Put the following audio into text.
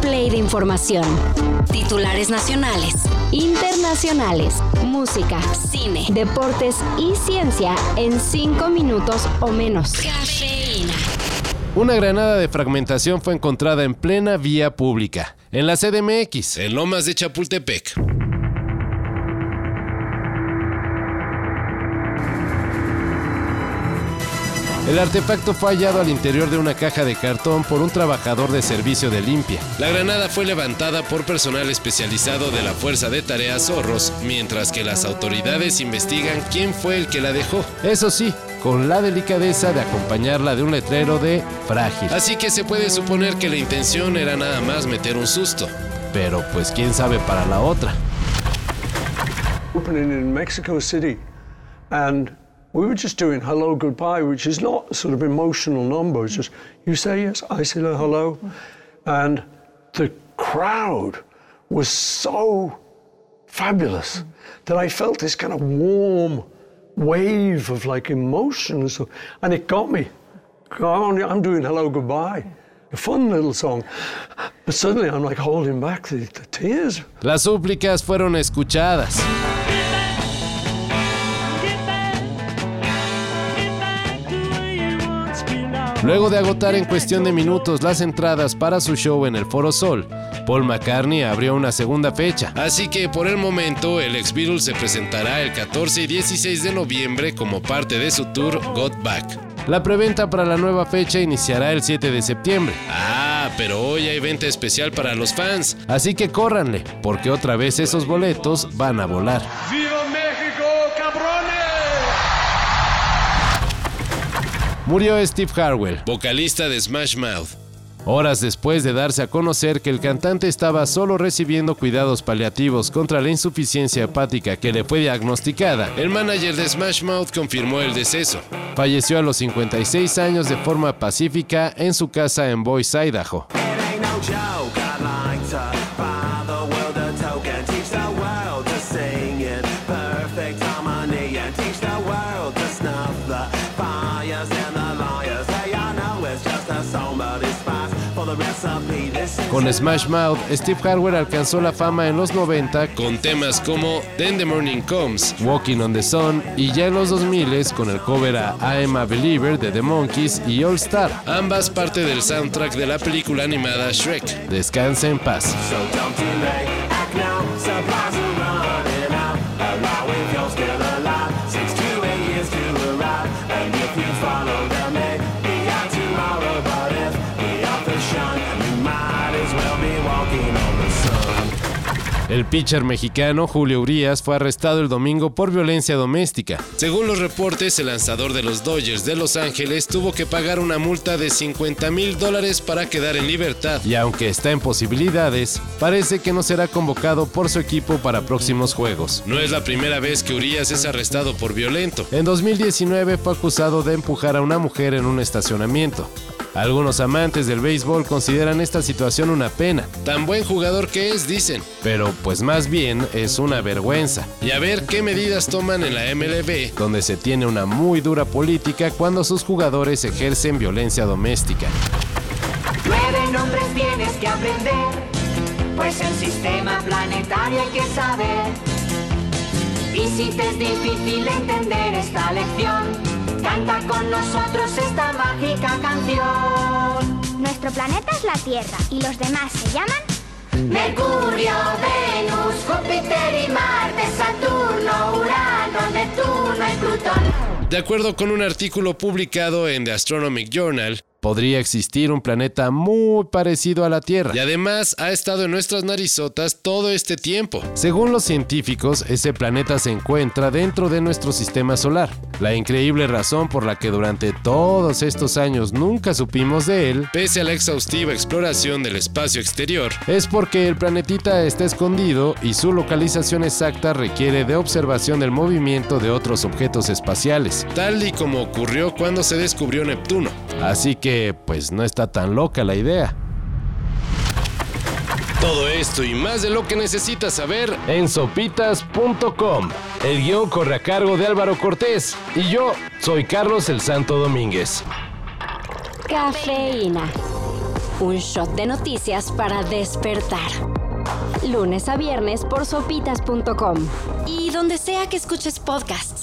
play de información. Titulares nacionales, internacionales, música, cine, deportes y ciencia en cinco minutos o menos. Cafeína. Una granada de fragmentación fue encontrada en plena vía pública, en la CDMX, en Lomas de Chapultepec. El artefacto fue hallado al interior de una caja de cartón por un trabajador de servicio de limpia. La granada fue levantada por personal especializado de la Fuerza de Tareas Zorros, mientras que las autoridades investigan quién fue el que la dejó. Eso sí, con la delicadeza de acompañarla de un letrero de frágil. Así que se puede suponer que la intención era nada más meter un susto. Pero pues quién sabe para la otra. Mexico City, and we were just doing hello, goodbye, which is not sort of emotional number. It's just you say yes, I say hello, and the crowd was so fabulous that I felt this kind of warm wave of like emotion, and, so, and it got me. I'm I'm doing hello, goodbye. A fun little song. But suddenly I'm like holding back the, the tears. Las súplicas fueron escuchadas. Luego de agotar en cuestión de minutos las entradas para su show en el Foro Sol, Paul McCartney abrió una segunda fecha. Así que por el momento el ex Beatles se presentará el 14 y 16 de noviembre como parte de su tour Got Back. La preventa para la nueva fecha iniciará el 7 de septiembre. Ah, pero hoy hay venta especial para los fans, así que córranle, porque otra vez esos boletos van a volar. Murió Steve Harwell, vocalista de Smash Mouth. Horas después de darse a conocer que el cantante estaba solo recibiendo cuidados paliativos contra la insuficiencia hepática que le fue diagnosticada, el manager de Smash Mouth confirmó el deceso. Falleció a los 56 años de forma pacífica en su casa en Boise, Idaho. Con Smash Mouth, Steve Harwell alcanzó la fama en los 90 con temas como Then the Morning Comes, Walking on the Sun y ya en los 2000 con el cover a I a Believer de The Monkees y All Star, ambas parte del soundtrack de la película animada Shrek. Descansa en paz. so El pitcher mexicano Julio Urias fue arrestado el domingo por violencia doméstica. Según los reportes, el lanzador de los Dodgers de Los Ángeles tuvo que pagar una multa de 50 mil dólares para quedar en libertad. Y aunque está en posibilidades, parece que no será convocado por su equipo para próximos juegos. No es la primera vez que Urias es arrestado por violento. En 2019 fue acusado de empujar a una mujer en un estacionamiento. Algunos amantes del béisbol consideran esta situación una pena. Tan buen jugador que es, dicen. Pero pues más bien es una vergüenza. Y a ver qué medidas toman en la MLB, donde se tiene una muy dura política cuando sus jugadores ejercen violencia doméstica. Nombres tienes que aprender, pues el sistema planetario hay que saber. Y si te es difícil entender esta lección, canta con nosotros esta mágica canción. Nuestro planeta es la Tierra y los demás se llaman Mercurio, Venus, Júpiter y Marte, Saturno, Urano, Neptuno y Plutón. De acuerdo con un artículo publicado en The Astronomic Journal, podría existir un planeta muy parecido a la Tierra y además ha estado en nuestras narizotas todo este tiempo. Según los científicos, ese planeta se encuentra dentro de nuestro sistema solar. La increíble razón por la que durante todos estos años nunca supimos de él, pese a la exhaustiva exploración del espacio exterior, es porque el planetita está escondido y su localización exacta requiere de observación del movimiento de otros objetos espaciales, tal y como ocurrió cuando se descubrió Neptuno. Así que, pues no está tan loca la idea. Todo esto y más de lo que necesitas saber en sopitas.com. El guion corre a cargo de Álvaro Cortés y yo soy Carlos el Santo Domínguez. Cafeína. Un shot de noticias para despertar. Lunes a viernes por sopitas.com. Y donde sea que escuches podcast.